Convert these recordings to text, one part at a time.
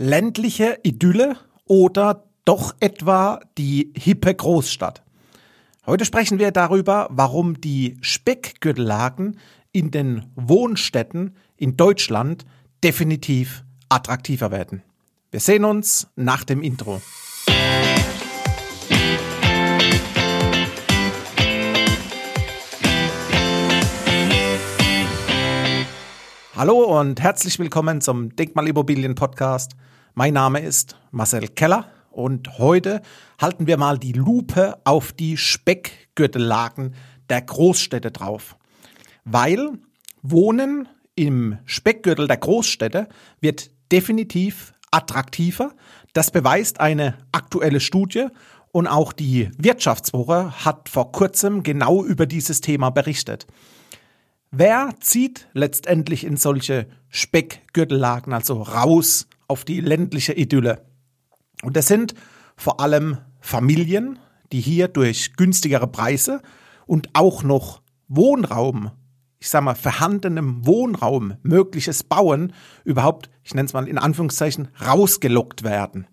ländliche Idylle oder doch etwa die hippe Großstadt? Heute sprechen wir darüber, warum die Speckgürtellagen in den Wohnstädten in Deutschland definitiv attraktiver werden. Wir sehen uns nach dem Intro. Hallo und herzlich willkommen zum Denkmalimmobilien Podcast. Mein Name ist Marcel Keller und heute halten wir mal die Lupe auf die Speckgürtellagen der Großstädte drauf. Weil Wohnen im Speckgürtel der Großstädte wird definitiv attraktiver. Das beweist eine aktuelle Studie und auch die Wirtschaftswoche hat vor kurzem genau über dieses Thema berichtet. Wer zieht letztendlich in solche Speckgürtellagen, also raus auf die ländliche Idylle? Und das sind vor allem Familien, die hier durch günstigere Preise und auch noch Wohnraum, ich sag mal, vorhandenem Wohnraum mögliches Bauen überhaupt, ich nenne es mal in Anführungszeichen, rausgelockt werden.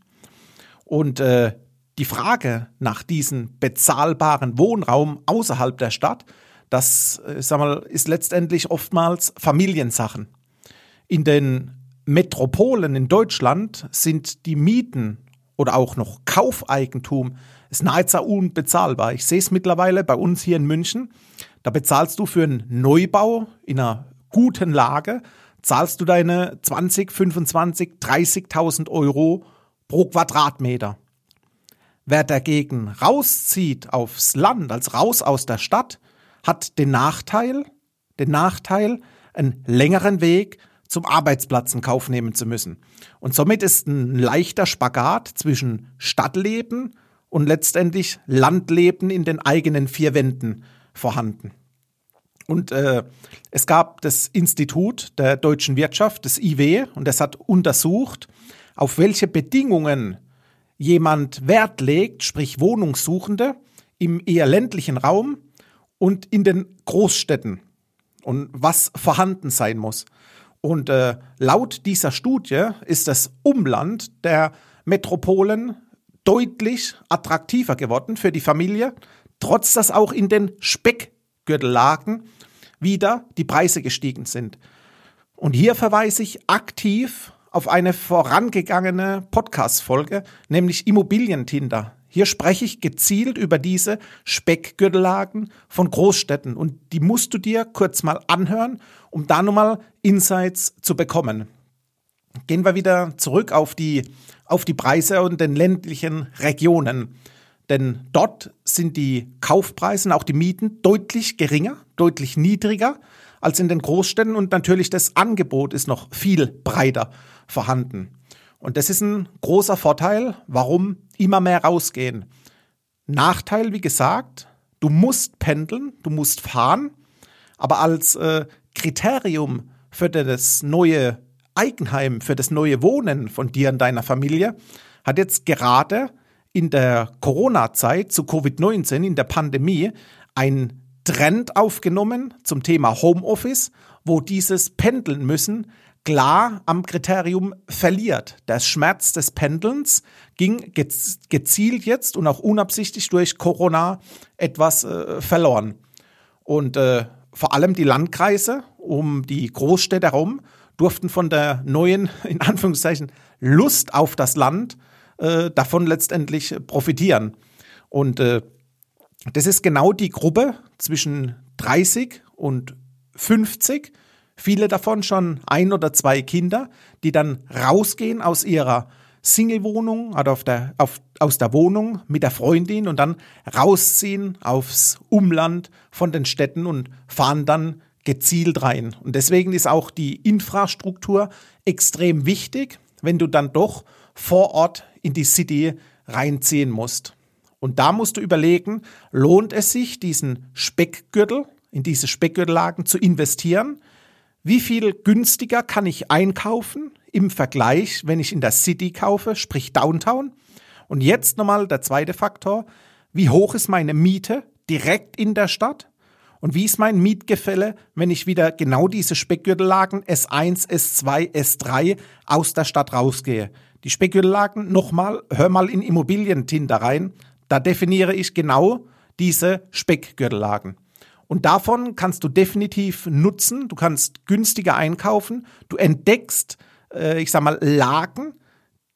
Und äh, die Frage nach diesem bezahlbaren Wohnraum außerhalb der Stadt das äh, sag mal, ist letztendlich oftmals Familiensachen. In den Metropolen in Deutschland sind die Mieten oder auch noch Kaufeigentum ist nahezu unbezahlbar. Ich sehe es mittlerweile bei uns hier in München. Da bezahlst du für einen Neubau in einer guten Lage, zahlst du deine 20, 25, 30.000 Euro pro Quadratmeter. Wer dagegen rauszieht aufs Land, als raus aus der Stadt, hat den Nachteil, den Nachteil, einen längeren Weg zum Arbeitsplatz in Kauf nehmen zu müssen. Und somit ist ein leichter Spagat zwischen Stadtleben und letztendlich Landleben in den eigenen vier Wänden vorhanden. Und äh, es gab das Institut der deutschen Wirtschaft, das IW, und das hat untersucht, auf welche Bedingungen jemand Wert legt, sprich Wohnungssuchende, im eher ländlichen Raum und in den Großstädten und was vorhanden sein muss. Und äh, laut dieser Studie ist das Umland der Metropolen deutlich attraktiver geworden für die Familie, trotz dass auch in den Speckgürtellagen wieder die Preise gestiegen sind. Und hier verweise ich aktiv auf eine vorangegangene Podcast-Folge, nämlich Immobilientinder. Hier spreche ich gezielt über diese Speckgürtellagen von Großstädten und die musst du dir kurz mal anhören, um da nochmal Insights zu bekommen. Gehen wir wieder zurück auf die, auf die Preise und den ländlichen Regionen. Denn dort sind die Kaufpreise und auch die Mieten deutlich geringer, deutlich niedriger als in den Großstädten und natürlich das Angebot ist noch viel breiter vorhanden. Und das ist ein großer Vorteil, warum immer mehr rausgehen. Nachteil, wie gesagt, du musst pendeln, du musst fahren, aber als äh, Kriterium für das neue Eigenheim, für das neue Wohnen von dir und deiner Familie hat jetzt gerade in der Corona-Zeit zu Covid-19, in der Pandemie, ein Trend aufgenommen zum Thema Homeoffice, wo dieses Pendeln müssen klar am Kriterium verliert. Der Schmerz des Pendelns ging gezielt jetzt und auch unabsichtlich durch Corona etwas äh, verloren. Und äh, vor allem die Landkreise um die Großstädte herum durften von der neuen, in Anführungszeichen, Lust auf das Land äh, davon letztendlich profitieren. Und äh, das ist genau die Gruppe zwischen 30 und 50, Viele davon schon ein oder zwei Kinder, die dann rausgehen aus ihrer Single-Wohnung oder auf der, auf, aus der Wohnung mit der Freundin und dann rausziehen aufs Umland von den Städten und fahren dann gezielt rein. Und deswegen ist auch die Infrastruktur extrem wichtig, wenn du dann doch vor Ort in die City reinziehen musst. Und da musst du überlegen, lohnt es sich, diesen Speckgürtel, in diese Speckgürtellagen zu investieren? Wie viel günstiger kann ich einkaufen im Vergleich, wenn ich in der City kaufe, sprich Downtown? Und jetzt nochmal der zweite Faktor. Wie hoch ist meine Miete direkt in der Stadt? Und wie ist mein Mietgefälle, wenn ich wieder genau diese Speckgürtellagen S1, S2, S3 aus der Stadt rausgehe? Die Speckgürtellagen, nochmal, hör mal in Immobilientinder rein, da definiere ich genau diese Speckgürtellagen. Und davon kannst du definitiv nutzen. Du kannst günstiger einkaufen. Du entdeckst, äh, ich sag mal, Lagen,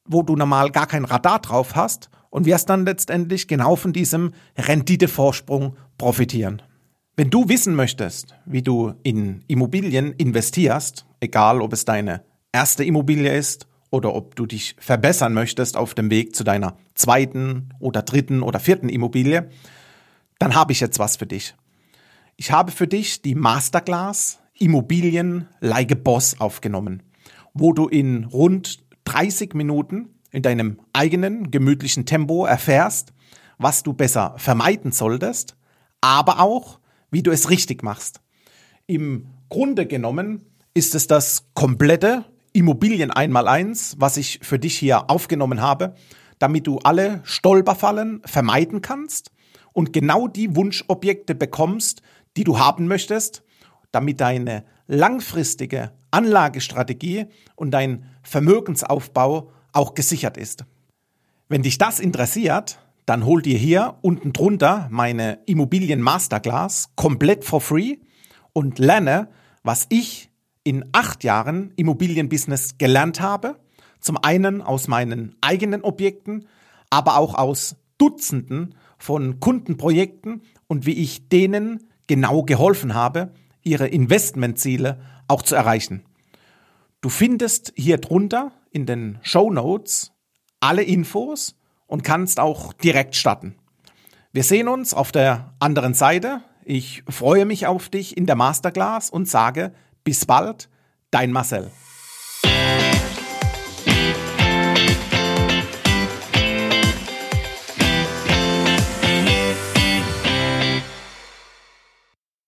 wo du normal gar kein Radar drauf hast und wirst dann letztendlich genau von diesem Renditevorsprung profitieren. Wenn du wissen möchtest, wie du in Immobilien investierst, egal ob es deine erste Immobilie ist oder ob du dich verbessern möchtest auf dem Weg zu deiner zweiten oder dritten oder vierten Immobilie, dann habe ich jetzt was für dich. Ich habe für dich die Masterclass Immobilien a Boss aufgenommen, wo du in rund 30 Minuten in deinem eigenen gemütlichen Tempo erfährst, was du besser vermeiden solltest, aber auch, wie du es richtig machst. Im Grunde genommen ist es das komplette Immobilien einmal eins, was ich für dich hier aufgenommen habe, damit du alle Stolperfallen vermeiden kannst und genau die Wunschobjekte bekommst, die du haben möchtest, damit deine langfristige Anlagestrategie und dein Vermögensaufbau auch gesichert ist. Wenn dich das interessiert, dann hol dir hier unten drunter meine Immobilien Masterclass komplett for free und lerne, was ich in acht Jahren Immobilienbusiness gelernt habe. Zum einen aus meinen eigenen Objekten, aber auch aus Dutzenden von Kundenprojekten und wie ich denen genau geholfen habe, ihre Investmentziele auch zu erreichen. Du findest hier drunter in den Show Notes alle Infos und kannst auch direkt starten. Wir sehen uns auf der anderen Seite. Ich freue mich auf dich in der Masterclass und sage bis bald, dein Marcel.